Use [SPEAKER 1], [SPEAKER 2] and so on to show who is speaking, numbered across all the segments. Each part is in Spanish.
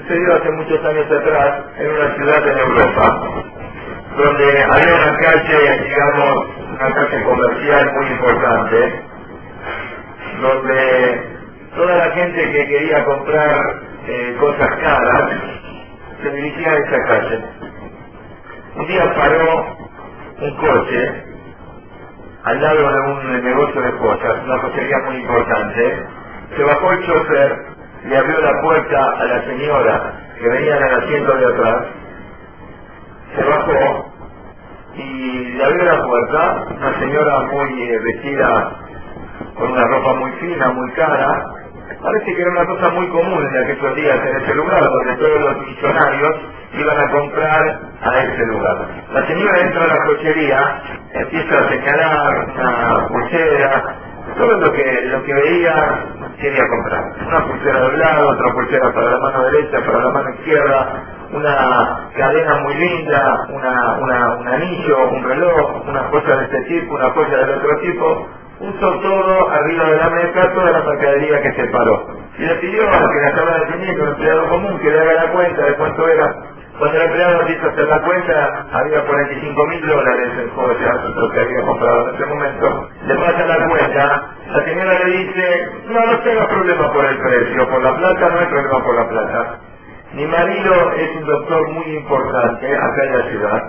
[SPEAKER 1] sucedió hace muchos años atrás en una ciudad en Europa, donde había una calle, digamos, una calle comercial muy importante, donde toda la gente que quería comprar eh, cosas caras se dirigía a esa calle. Un día paró un coche al lado de un negocio de cosas, una cochería muy importante. Se bajó el chofer, le abrió la puerta a la señora que venía en el asiento de atrás, se bajó y le abrió la puerta, una señora muy eh, vestida con una ropa muy fina, muy cara, Parece que era una cosa muy común en aquellos días en ese lugar, donde todos los millonarios iban a comprar a ese lugar. La señora entra a la cochería, empieza a señalar una pulsera, todo lo que, lo que veía quería comprar. Una pulsera de lado, otra pulsera para la mano derecha, para la mano izquierda, una cadena muy linda, un anillo, un reloj, una cosa de este tipo, una cosa del otro tipo, puso todo arriba de la mesa, toda la mercadería que se paró. Y le pidió a que la estaba definiendo, un empleado común, que le haga la cuenta de cuánto era. Cuando el empleado quiso hacer la cuenta, había 45 mil dólares en joyas, lo que había comprado en ese momento. Le pasa la cuenta, la señora le dice, no, no tengo problema por el precio, por la plata no hay problema por la plata. Mi marido es un doctor muy importante acá en la ciudad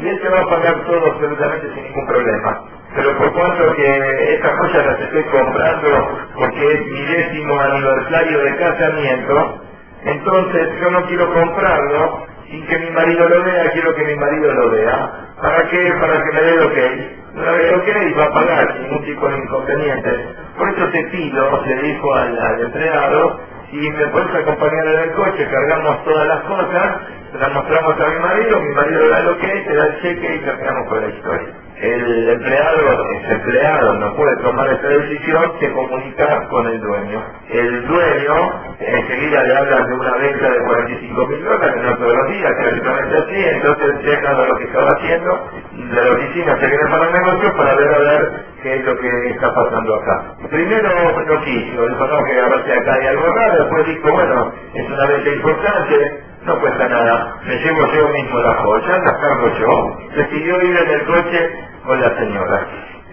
[SPEAKER 1] y él se va a pagar todo absolutamente sin ningún problema pero por cuanto que estas cosas las estoy comprando porque es mi décimo aniversario de casamiento, entonces yo no quiero comprarlo sin que mi marido lo vea, quiero que mi marido lo vea. ¿Para qué? Para que me dé lo que Una vez lo que va a pagar sin ningún tipo de inconveniente. Por eso te pido, le dijo al, al empleado, si me puedes acompañar en el coche, cargamos todas las cosas, se las mostramos a mi marido, mi marido da lo que te da el cheque y terminamos con la historia el empleado, ese empleado no puede tomar esa decisión, se comunica con el dueño. El dueño enseguida le habla de una venta de 45 mil dólares, no todos los días, prácticamente así, entonces deja de lo que estaba haciendo, de la oficina se viene para el negocio para ver a ver qué es lo que está pasando acá. Primero no quiso, dijo no, que a ver acá hay algo raro, después dijo, bueno, es una venta importante, no cuesta nada, me llevo yo mismo la joya, las cargo yo, decidió ir en el coche. Con la señora.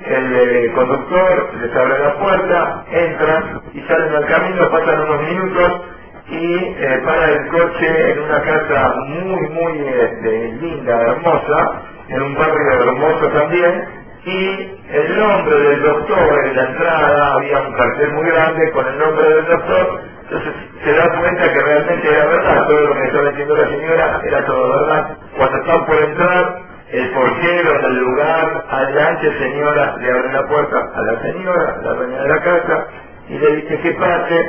[SPEAKER 1] El eh, conductor les abre la puerta, entran y salen al camino, pasan unos minutos y eh, para el coche en una casa muy, muy este, linda, hermosa, en un barrio hermoso también, y el nombre del doctor en la entrada, había un cartel muy grande con el nombre del doctor, entonces se da cuenta que realmente era verdad, todo lo que estaba diciendo la señora era todo verdad. Cuando están por entrar, el portero del lugar, adelante señora, le abre la puerta a la señora, la dueña de la casa, y le dice que pase,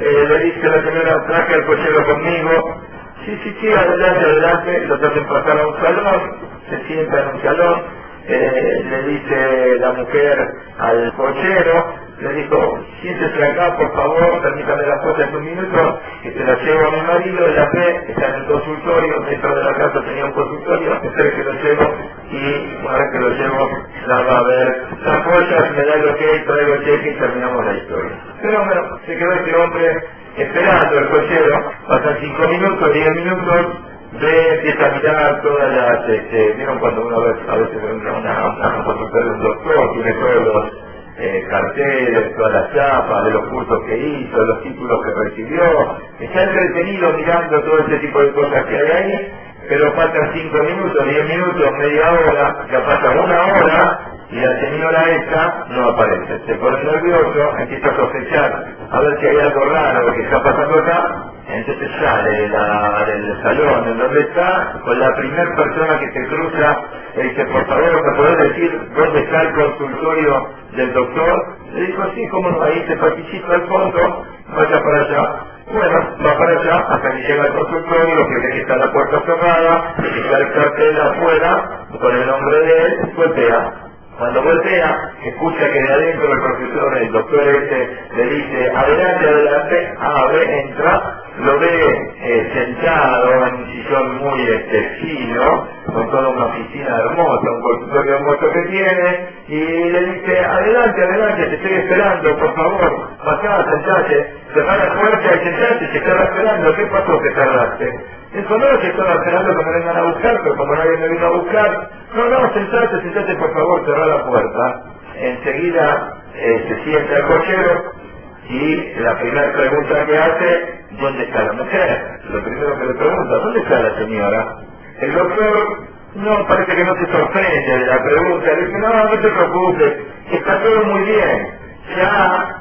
[SPEAKER 1] eh, le dice la señora, traje al cochero conmigo, sí, sí, sí, adelante, adelante, lo hacen pasar a un salón, se sienta en un salón, eh, le dice la mujer al cochero, le dijo, siéntese acá, por favor, permítame las cosas en un minuto, que se la llevo a mi marido, la fe, está en el consultorio, dentro de la casa tenía un consultorio, espero que lo llevo, y una vez que lo llevo, la va a ver las cosas, me da lo que hay, traigo el cheque y terminamos la historia. Pero bueno, se quedó este hombre esperando el cochero, pasan cinco minutos, diez minutos, a mirar todas las, este, vieron cuando uno ve, a veces entra una, una consultorio de un doctor, tiene todos los eh, carteles, todas las chapas de los cursos que hizo, los títulos que recibió. Está entretenido mirando todo ese tipo de cosas que hay ahí, pero faltan cinco minutos, diez minutos, media hora, ya pasa una hora y la señora esta no aparece. Se pone nervioso, empieza a sospechar a ver si hay algo raro que está pasando acá entonces sale la, del salón en donde está con la primera persona que se cruza le dice, por favor, ¿me podés decir dónde está el consultorio del doctor? Le dijo, sí, como no, ahí se participó al fondo, vaya para allá. Bueno, va para allá hasta que llega al consultorio, lo que ve que está la puerta cerrada, está el cartel afuera, con el nombre de él, golpea. Cuando voltea, escucha que de adentro el profesor, el doctor este, le dice, adelante, adelante, abre, entra, lo ve eh, sentado en un sillón muy este, fino, con toda una oficina hermosa, un consultorio hermoso que tiene, y le dice, adelante, adelante, te estoy esperando, por favor. pasá, sentate, cerrá la puerta y sentate, se estaba esperando, ¿qué pasó que tardaste? Dijo, no, que estaba esperando que me vengan a buscar, pero como nadie me vino a buscar, no, no, sentate, sentate, por favor, cerrá la puerta. Enseguida eh, se sienta el cochero y la primera pregunta que hace, ¿dónde está la mujer? Lo primero que le pregunta, ¿dónde está la señora? El doctor no, parece que no se sorprende de la pregunta. Le dice, no, no te preocupes, está todo muy bien. Ya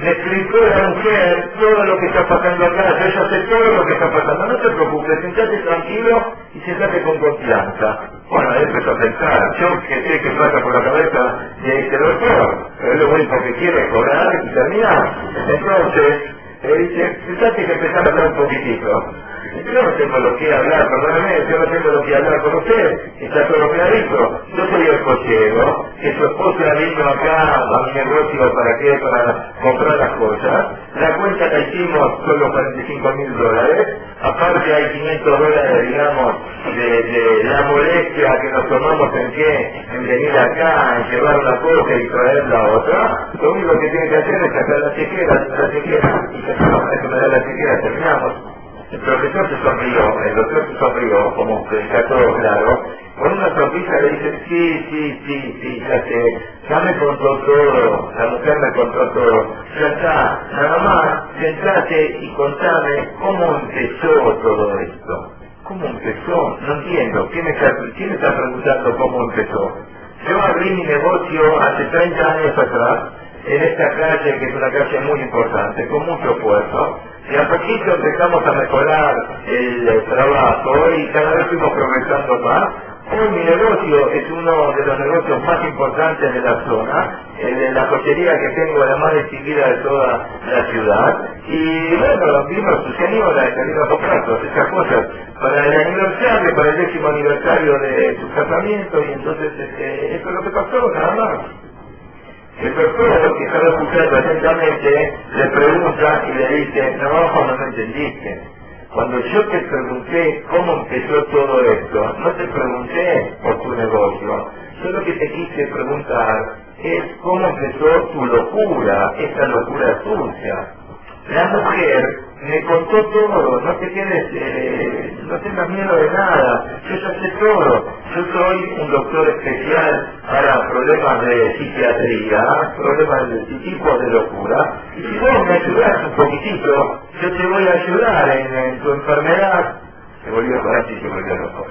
[SPEAKER 1] me explicó la mujer todo lo que está pasando acá, yo ya sé todo lo que está pasando. No te preocupes, sentate tranquilo y sentate con confianza. Bueno, él empezó a pensar, yo que sé que pasa por la cabeza de este doctor, pero lo único que quiere es cobrar y terminar. Entonces, le dice, sentate que empezar a hablar un poquitito. Yo no tengo lo que hablar, perdóname, yo no tengo lo que hablar con usted, está todo clarito. Yo soy el cochero, que su esposa vino acá a mi negocio para qué, para comprar las cosas. La cuenta la hicimos con los 45 mil dólares, aparte hay 500 dólares, digamos, de, de, la molestia que nos tomamos en qué, en venir acá, en llevar una cosa y traer la otra. Lo único que tiene que hacer es sacar la chequera, la chequera, y que me da la chequera, terminamos. El profesor se sonrió, el doctor se sonrió, como que está todo claro. Con una sonrisa le dice, sí, sí, sí, sí, ya sé, ya me contó todo, la mujer me contó todo. Ya está, nada más, sentate y contame cómo empezó todo esto. ¿Cómo empezó? No entiendo. ¿Quién me está, quién está preguntando cómo empezó? Yo abrí mi negocio hace 30 años atrás, en esta calle, que es una calle muy importante, con mucho esfuerzo, y a poquito empezamos a mejorar el trabajo y cada vez fuimos progresando más. Hoy mi negocio es uno de los negocios más importantes de la zona, de la cochería que tengo la más distinguida de toda la ciudad. Y bueno, vino su señora, que vino a esas cosas para el aniversario, para el décimo aniversario de su casamiento, y entonces este, eso es lo que pasó, nada más. El doctor que estaba escuchando atentamente le pregunta y le dice, no, no me entendiste. Cuando yo te pregunté cómo empezó todo esto, no te pregunté por tu negocio. Yo lo que te quise preguntar es cómo empezó tu locura, esta locura sucia. La mujer me contó todo, no te quedes, eh, no tengas miedo de nada, yo ya sé todo. Yo soy un doctor especial para problemas de psiquiatría, problemas de tipo de locura, y si vos me ayudás un poquitito, yo te voy a ayudar en, tu enfermedad. Se volvió para ti, se volvió loco.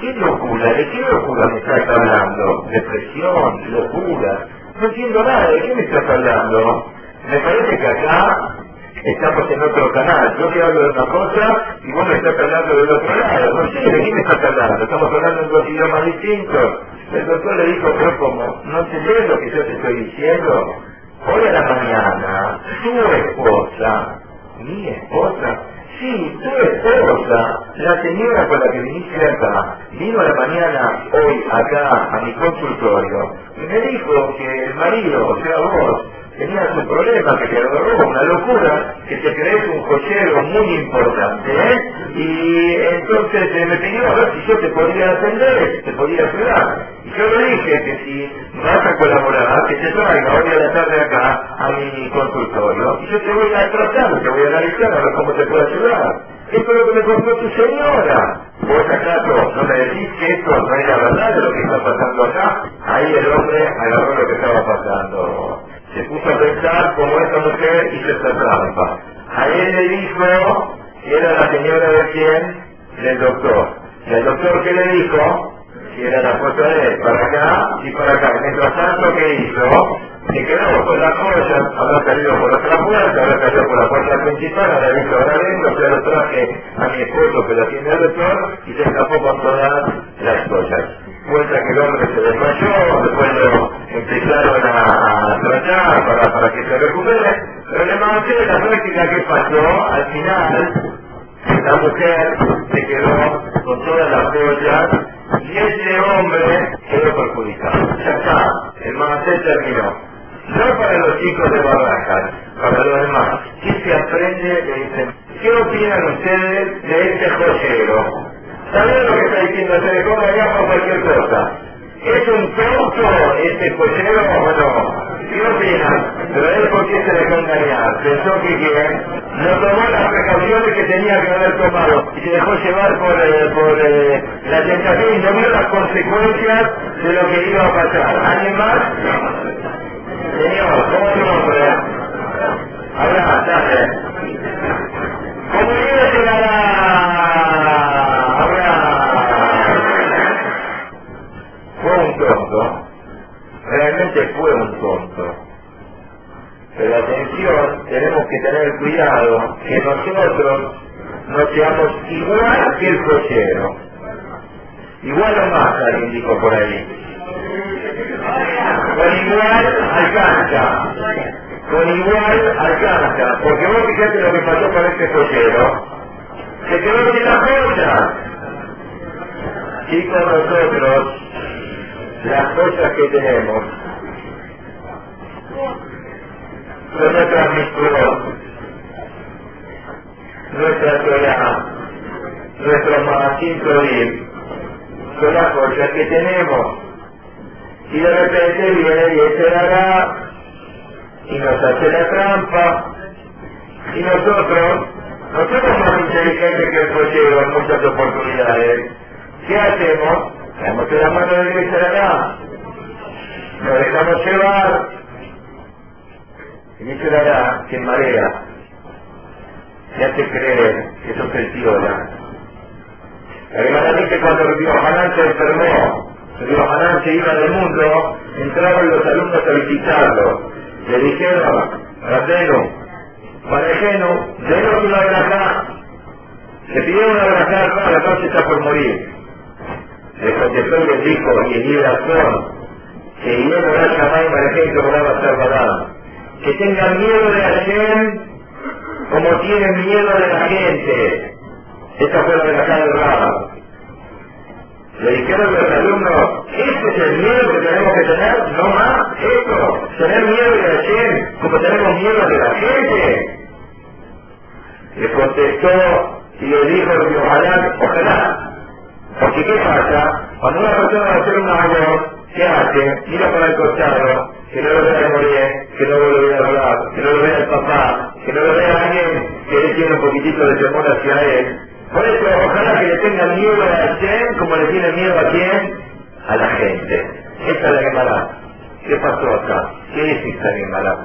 [SPEAKER 1] ¿Qué locura? ¿De qué locura me estás hablando? ¿Depresión? ¿Locura? No entiendo nada, ¿de qué me estás hablando? Me parece que acá estamos en otro canal. Yo te hablo de una cosa y vos me estás hablando del otro lado. No sé, ¿de qué me estás hablando? Estamos hablando en dos idiomas distintos. El doctor le dijo, pero como, ¿no entendés lo que yo te estoy diciendo? Hoy a la mañana, tu esposa, mi esposa, sí, tu esposa, la señora con la que viniste acá, vino a la mañana hoy acá a mi consultorio y me dijo que el marido, o sea vos, tenías un problema que te agarró, una locura, que te crees un cochero muy importante, ¿eh? Y entonces eh, me pidió a ver si yo te podía atender, te podía ayudar. Y yo le dije que si vas a colaborar, que te traiga hoy a la tarde acá a mi consultorio, y yo te voy a tratar, te voy a analizar a ver cómo te puedo ayudar. Esto es lo que me contó tu señora. ¿Vos acaso no me decís que esto no era verdad de lo que está pasando acá? Ahí el hombre agarró lo que estaba pasando se puso a pensar cómo esta mujer hizo esta trampa. A él le dijo que era la señora de quién? Del doctor. Y el doctor qué le dijo? Que era la foto de él, para acá y para acá. Mientras tanto, ¿qué hizo? Se quedó con la joya, habrá salido por otra puerta, habrá salido por la puerta principal, habrá visto ahora adentro, se lo traje a mi esposo que la tiene el doctor y se escapó con todas las joyas. Cuenta que el hombre se desmayó, después lo empezaron a, tratar para, para que se recupere, pero le de la práctica que pasó, al final la mujer se quedó con todas las joyas y ese hombre quedó perjudicado. Ya está, el mantel terminó. No para los chicos de Barracas, para los demás. ¿Qué se aprende de este? ¿Qué opinan ustedes de este joyero? ¿Saben lo que está diciendo? Se le cobra ya por cualquier cosa. ¿Es un tonto este cochero o no? ¿Qué opina? Pero él por qué se dejó engañar. Pensó que, no tomó las precauciones que tenía que haber tomado y se dejó llevar por, eh, por eh, la tentación y no vio las consecuencias de lo que iba a pasar. ¿Alguien más? Señor, ¿cómo es nombre? Habla, dale. ¿Cómo iba a llegar a... Habla. Fue un tonto. Realmente fue un tonto. Pero atención, tenemos que tener cuidado que nosotros no seamos igual que el cochero. Igual o más, alguien dijo por ahí. Con igual alcanza. Con igual alcanza. Porque vos fíjate lo que pasó con este cochero. Se quedó sin la joya. Y con nosotros, las cosas que tenemos son nuestra misión, nuestra Torah, nuestro Mahashim Torim, son las cosas que tenemos. Y de repente viene y ese hará y nos hace la trampa. Y nosotros, no somos más inteligentes que el cochero en muchas oportunidades. ¿Qué hacemos? Damos la mano de Dios hará. Nos dejamos llevar. Y dice hará que marea. Y hace creer que sos el piola. Además que cuando el río Hanán se enfermó, el río Hanán se iba del mundo, entraron los alumnos a visitarlo. Le dijeron, Rateno, Marejeno, denos una verajá. Le pidieron una no, la noche está por morir. Le contestó y les dijo, y en razón, que yo no la llamar Marején que moraba Salvadán. Que tengan miedo de Hashem como tienen miedo de la gente. Esta fue la verajá del Raba. Le dijeron los alumnos, ¿este es el miedo que tenemos que tener? No más, esto, tener miedo de Hashem, como tenemos miedo de la gente. Le contestó y le dijo, ojalá, ojalá. Porque ¿qué pasa? Cuando una persona va a hacer un amor, ¿qué hace? Mira para el costado, que no lo vea morir, que no lo vea hablar, que no lo vea el papá, que no lo vea alguien que le tiene un poquitito de temor hacia él. Por eso, ojalá que le tengan miedo a Hashem como le tiene miedo a quién? A la gente. Esta es la Gemara. ¿Qué pasó acá? ¿Qué es esta Gemara?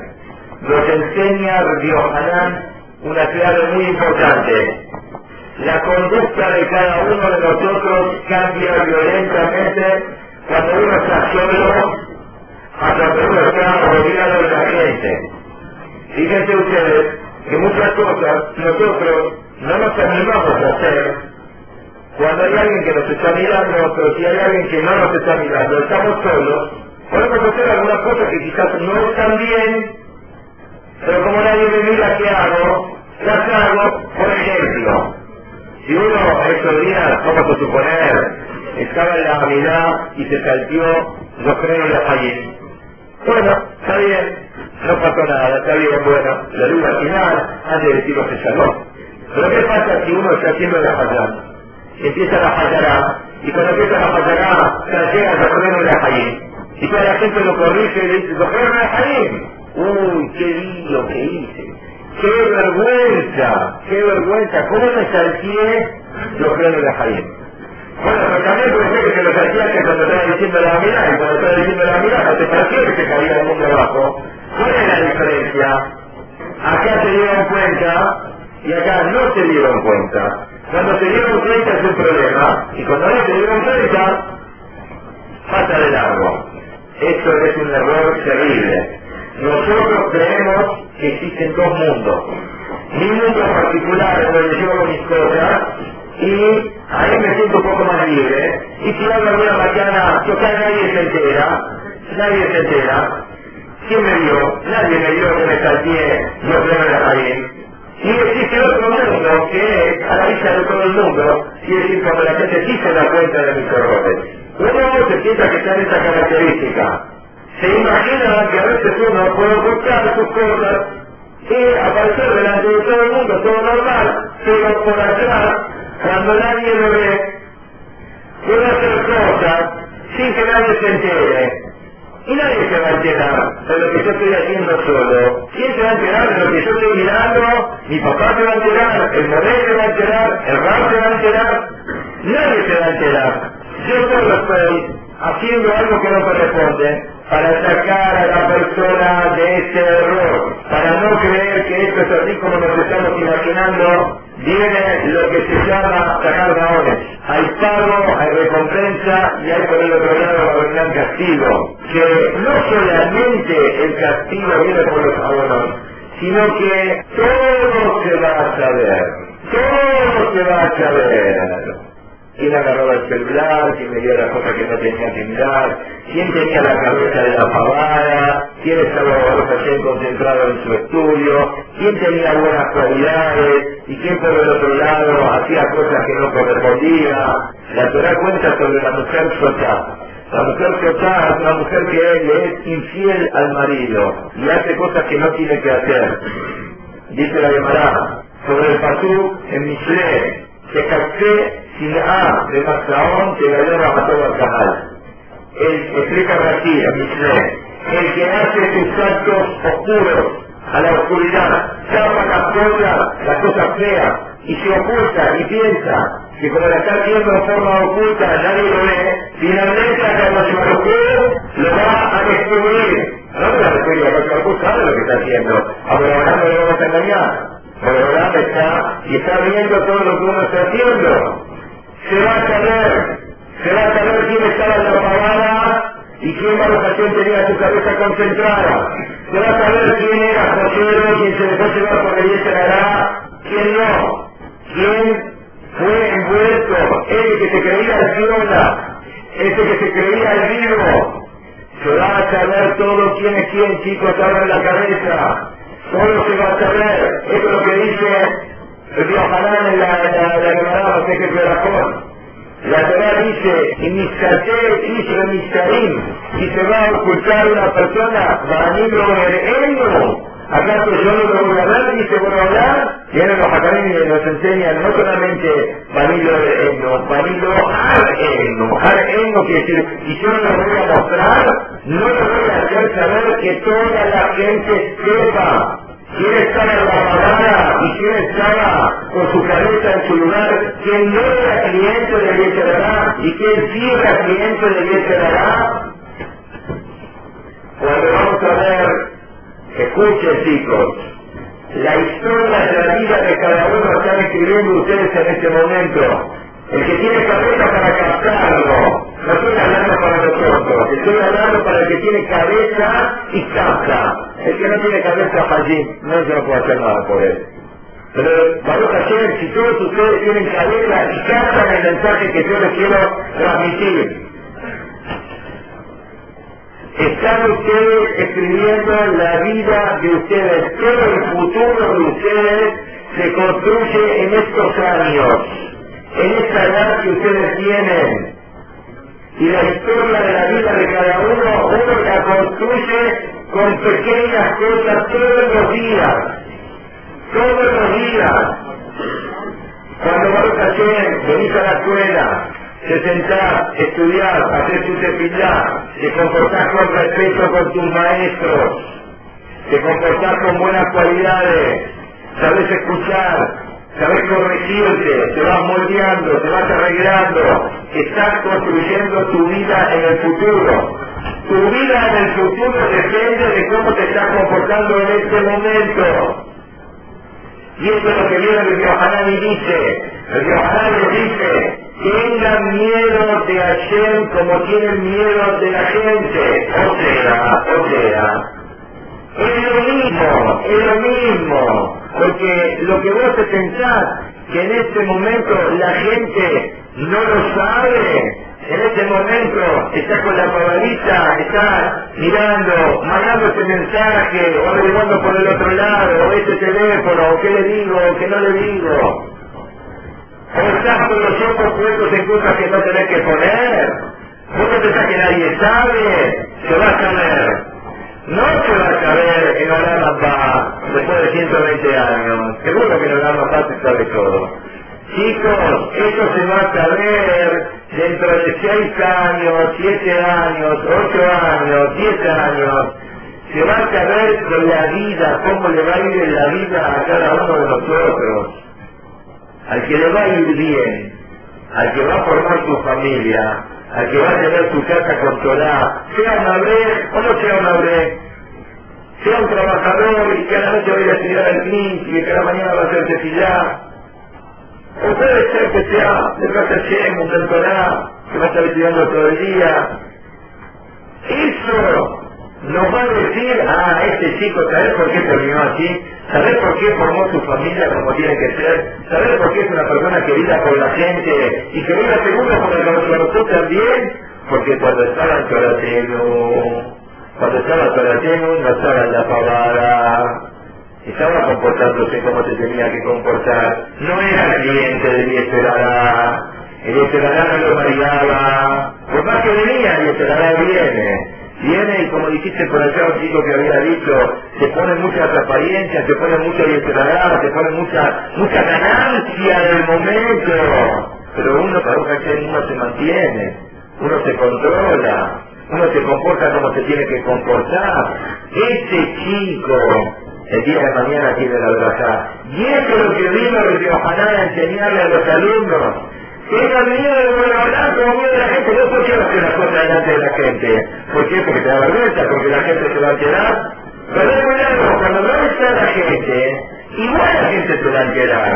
[SPEAKER 1] Nos enseña Dios Hanan una clave muy importante. La conducta de cada uno de nosotros cambia violentamente cuando uno está solo a uno está rodeado de la gente. Fíjense ustedes que muchas cosas nosotros no nos animamos a hacer cuando hay alguien que nos está mirando, pero si hay alguien que no nos está mirando, estamos solos, podemos hacer algunas cosas que quizás no están bien, pero como nadie me mira qué hago, las hago, por ejemplo, si uno estos días, vamos a suponer, estaba en la unidad y se saltió los frenos de allí. Bueno, está bien, no pasó nada, está bien, bueno, la luz al final, antes de decirlo se salvó. Pero ¿qué pasa si uno está haciendo la fallada? Empieza la fallará, y cuando empieza la fallará, se llega los frenos de allí. Y toda la gente lo corrige y le dice, frenos de allí. Uy, qué lío que hice. ¡Qué vergüenza! ¡Qué vergüenza! ¿Cómo me salteé los frenos de Jaime? Bueno, pero también puede ser que se lo salteaste cuando estaba diciendo la mirada, y cuando estaba diciendo la mirada te pareció que se caía el mundo abajo. ¿Cuál es la diferencia? Acá se dieron cuenta y acá no se dieron cuenta. Cuando se dieron cuenta es un problema, y cuando no se dieron cuenta, pasa de largo. Esto es un error terrible. Nosotros creemos que existen dos mundos. Mi mundo particular donde yo mis cosas y ahí me siento un poco más libre. Y si hago alguna mañana, total nadie se nadie se entera. ¿Quién me vio? Nadie me vio que me salté los frenos de Jaén. Y existe otro mundo que es a la vista de todo el mundo, y es decir, cuando la gente sí se da cuenta de mis errores. Uno se piensa que está en esa característica, se imagina que a veces uno puede ocultar sus cosas y aparecer delante de todo el mundo, todo normal, pero por atrás, cuando nadie lo ve, puede hacer cosas sin que nadie se entere. Y nadie se va a enterar de lo que yo estoy haciendo solo. ¿Quién se va a enterar de lo que yo estoy mirando? Mi papá se va a enterar, el modelo se va a enterar, el rap se va a enterar. Nadie se va a enterar. Yo solo estoy haciendo algo que no corresponde para sacar a la persona de ese error, para no creer que esto es así como nos estamos imaginando, viene lo que se llama sacar varones. Hay pago, hay recompensa y hay por el otro lado un gran castigo. Que no solamente el castigo viene por los abonos, sino que todo se va a saber. Todo se va a saber quién agarraba el celular, quién dio las cosas que no tenía que mirar, quién tenía la cabeza de la pavada, quién estaba recién concentrado en su estudio, quién tenía buenas cualidades y quién por el otro lado hacía cosas que no correspondían. La Torah cuenta sobre la mujer Sotá. La mujer Sotá es una mujer que es infiel al marido y hace cosas que no tiene que hacer. Dice la Gemara sobre el Pasú en Mishle, que capté A de Masaón que la mató al canal. El, explica aquí, a Mishle, el que hace sus actos oscuros a la oscuridad, tapa las cosas, las cosas feas, y se oculta y piensa que como la está haciendo de forma oculta, nadie lo ve, finalmente cuando se oscuro lo va a destruir. No me la destruir, porque sabe lo que está haciendo. Ahora no le vamos a engañar. Pero está y está viendo todo lo que uno está haciendo. Se va a saber, se va a saber quién estaba en la pagada y quién ocasión tenía su cabeza concentrada. Se va a saber quién era José, quién se dejó llevar por el hará, quién no, quién fue envuelto, ese que se creía el viola, ese que se creía el vivo. Se va a saber todo quién es quién, chicos, en la cabeza. Solo se va a saber. Es lo que dice el en la, Gemara, no sé qué La Torah dice, y Miskater Israel Miskarim, si se va a ocultar una persona, va a el ¿Acaso yo no lo voy a ver? Dice, bueno, hablar. Vienen los académicos y nos enseñan no solamente vanilo de eno, vanilo ar eno. Ar quiere decir, y yo no lo voy a mostrar, no lo voy a hacer saber que toda la gente sepa quién estaba en la parada y quién estaba con su cabeza en su lugar, quién no era cliente de Yeterará y quién sí era cliente de Yeterará. Cuando vamos a ver Escuchen chicos, la historia de la vida de cada uno están escribiendo ustedes en este momento. El que tiene cabeza para captarlo, no estoy hablando para nosotros, estoy hablando para el que tiene cabeza y capta. El que no tiene cabeza allí, no se no puedo hacer nada por él. Pero Baruch Hashem, si todos ustedes tienen cabeza y captan el mensaje que yo les quiero transmitir, están ustedes escribiendo la vida de ustedes. Todo el futuro de ustedes se construye en estos años, en esta edad que ustedes tienen. Y la historia de la vida de cada uno, uno la construye con pequeñas cosas todos los días. Todos los días. Cuando vas a venís a la escuela, te sentás, estudiar, hacer tu te comportás con respeto con tus maestros, te comportás con buenas cualidades, sabes escuchar, sabes corregirte, te vas moldeando, te vas arreglando, estás construyendo tu vida en el futuro. Tu vida en el futuro depende de cómo te estás comportando en este momento. Y eso es lo que viene el Yohanan y dice. El Yohanan dice, tengan miedo de Hashem como tienen miedo de la gente. O sea, o sea, es lo mismo, es lo mismo. Porque lo que vos te pensás que en este momento la gente no lo sabe, en este momento está con la pavadita, está mirando, mandando ese mensaje, o averiguando por el otro lado, o ese teléfono, o qué le digo, o qué no le digo. O estás con los ojos puestos en cosas que no tenés que poner. Vos no pensás que nadie sabe, se va a saber. No se va a saber en Olama después de 120 años. Seguro que en Olama se sabe todo. Chicos, eso se va a saber dentro de seis años, siete años, ocho años, diez años, se va a saber con la vida, cómo le va a ir en la vida a cada uno de nosotros. Al que le va a ir bien, al que va a formar su familia, al que va a tener su casa controlada, sea un abre o no sea un abre, sea un trabajador y que a la noche vaya a estudiar al CNIS y que a la mañana va a ser tefilá, o puede ser que sea de Hashem, un doctorado, que va a estar estudiando todo el día. Eso nos va a decir, ah, este chico, ¿sabes por qué terminó así? ¿Sabes por qué formó su familia como tiene que ser? ¿Sabes por qué es una persona querida por la gente y querida seguro por el nosotros también? Porque cuando estaba en Torateno, cuando estaba en Torateno no estaba en la pavada, estaba comportándose como se tenía que comportar. No era cliente de mi esperará. El esperará no lo mareaba. Por más que venía, el esperará viene. Viene y como dijiste por allá un chico que había dicho, se pone muchas apariencias, se pone mucho esperará, se pone mucha, mucha ganancia del momento. Pero uno, para que uno se mantiene, uno se controla, uno se comporta como se tiene que comportar. Ese chico el día de mañana tiene la verdad. Y eso es lo que vino de Ojalá a enseñarle a los alumnos. Tengan miedo de volver a hablar como miedo de la gente. No por qué hacer las cosas delante de la gente. ¿Por qué? Porque te da vergüenza, porque la gente se va a quedar. Pero cuidado, cuando no está la gente, igual la gente se va a enterar.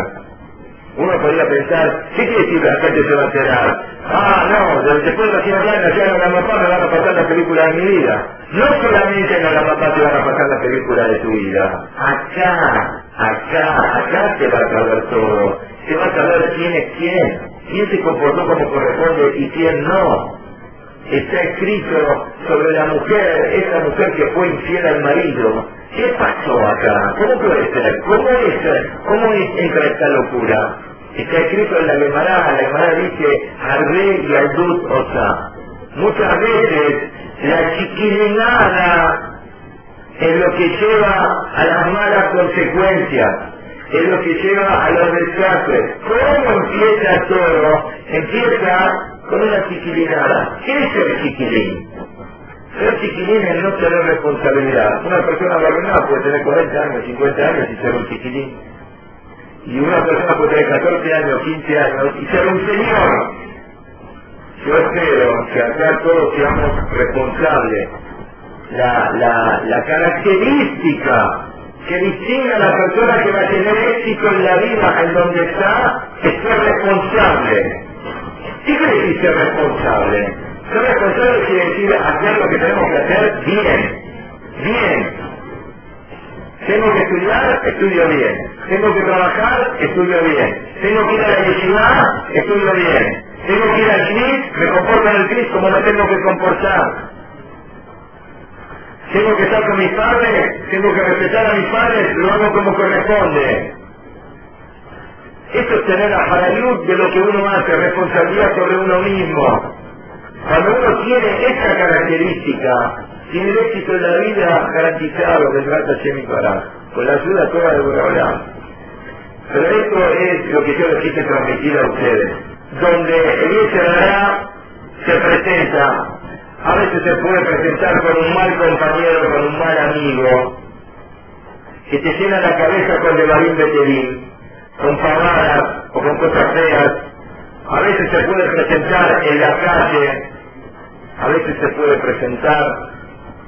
[SPEAKER 1] Uno podría pensar, ¿qué quiere decir que la gente se va a enterar? Ah, no, después de la cima blanca, ya la mamá me van a pasar la película de mi vida. No solamente en la mamá te van a pasar la película de tu vida. Acá, acá, acá se va a saber todo. Se va a saber quién es quién, quién se comportó como corresponde y quién no. Está escrito sobre la mujer, esa mujer que fue infiel al marido. ¿Qué pasó acá? ¿Cómo puede ser? ¿Cómo es? ¿Cómo es entra esta locura? Está escrito en la Gemara, la Gemara dice, Arbe y Aldut Osa. Muchas veces la chiquilinada es lo que lleva a las malas consecuencias, es lo que lleva a los desastres. ¿Cómo empieza todo? Empieza con una chiquilinada. ¿Qué es el chiquilín? Ser chiquilín es no tener responsabilidad. Una persona valorada puede tener 40 años, 50 años y ser un chiquilín. Y una persona puede tener 14 años, 15 años y ser un señor. Yo espero que acá todos seamos responsables. La, la, la característica que distingue a la persona que va a tener éxito en la vida en donde está es ser responsable. ¿Qué quiere decir ser responsable? Ser responsable quiere decir hacer lo que tenemos que hacer bien, bien. Tengo que estudiar, estudio bien. Tengo que trabajar, estudio bien. Tengo que ir a la yeshiva, estudio bien. Tengo que ir al CNIS, me comporto en el CNIS como me tengo que comportar. Tengo que estar con mis padres, tengo que respetar a mis padres, lo hago como corresponde. Esto es tener a Harayut de lo que uno hace, responsabilidad sobre uno mismo. Cuando uno tiene esta característica, tiene el éxito en la vida garantizado que trata Shemi para, con la ayuda toda de Borolán. Pero esto es lo que yo les quise transmitir a ustedes. Donde el se presenta, a veces se puede presentar con un mal compañero, con un mal amigo, que te llena la cabeza con Devarim Beterim, con pavadas o con cosas feas. A veces se puede presentar en la calle, a veces se puede presentar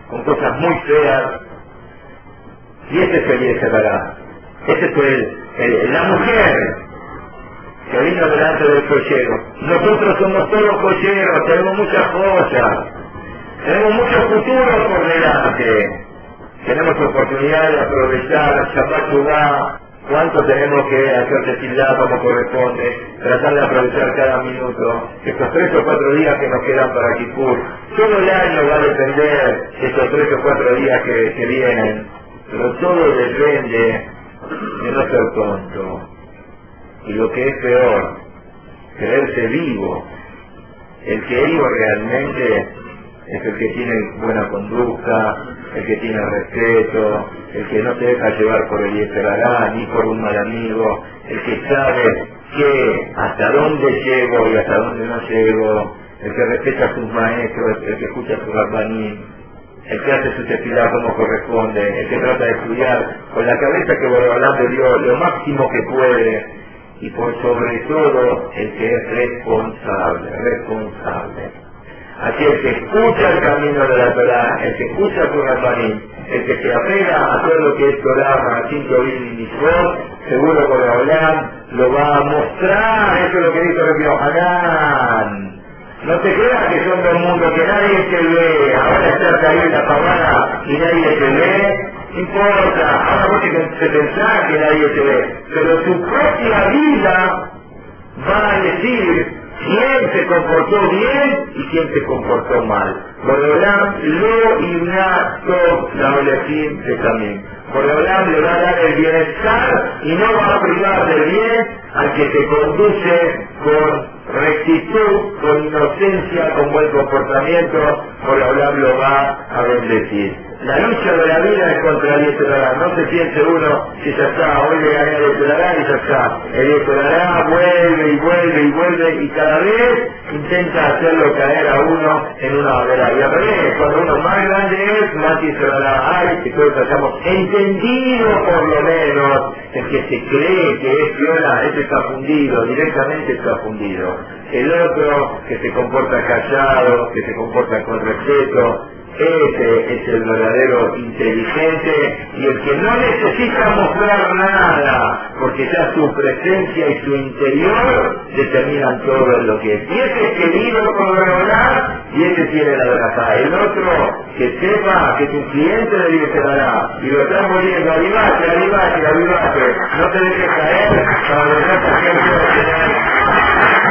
[SPEAKER 1] con cosas muy feas. Y ese es el verdad. Ese fue el, la mujer que vino delante del cochero. Nosotros somos todos cocheros, tenemos muchas cosas, tenemos muchos futuros por delante. Tenemos oportunidad de aprovechar Shabbat ¿Cuánto tenemos que hacer desfilar como corresponde? Tratar de aprovechar cada minuto. Estos tres o cuatro días que nos quedan para Kipur. Todo el año va a depender estos tres o cuatro días que, que vienen. Pero todo depende de no ser tonto. Y lo que es peor, creerse vivo. El que vivo realmente es el que tiene buena conducta, el que tiene respeto, el que no se deja llevar por el Yeserará, ni por un mal amigo, el que sabe que hasta dónde llego y hasta dónde no llego, el que respeta a sus maestros, el que escucha a su rabanín, el que hace su tefilá como corresponde, el que trata de estudiar con la cabeza que hablando dio lo máximo que puede y por sobre todo el que es responsable, responsable. Aquel que escucha el camino de la Torah, el que escucha su rabanín, el que se apega a todo lo que es Torah, Martín, Tobin y seguro con Olam lo va a mostrar, eso es lo que dice Rabbi Hanan. No te creas que son dos mundos, que nadie te ve, ahora estás ahí en la pavada y nadie te ve, importa, ahora vos te pensás que nadie te ve, pero tu propia vida va a decir quién se comportó bien y quién se comportó mal. Boreolam lo innato la de también. Boreolam le va a dar el bienestar y no va a privar del bien al que se conduce con rectitud, con inocencia, con buen comportamiento, Boreolam lo va a bendecir. La lucha de la vida es contra el Yetorará. No se piense uno si ya está, hoy le gané el Yetorará y ya está. El Yetorará vuelve y vuelve y vuelve y cada vez intenta hacerlo caer a uno en una barrera. Y a ver, cuando uno más grande es, más Yetorará hay, que todos hayamos entendido por lo menos el que se cree que es viola, ese está fundido, directamente está fundido. El otro que se comporta callado, que se comporta con respeto, ese es el verdadero inteligente y el que no necesita mostrar nada, porque ya su presencia y su interior determinan todo lo que es. Y ese es querido por verdad y ese tiene la verdad. El otro que sepa que tu cliente le dice dará y lo estás muriendo, avivate, avivate, avivate, no te dejes caer para que no gente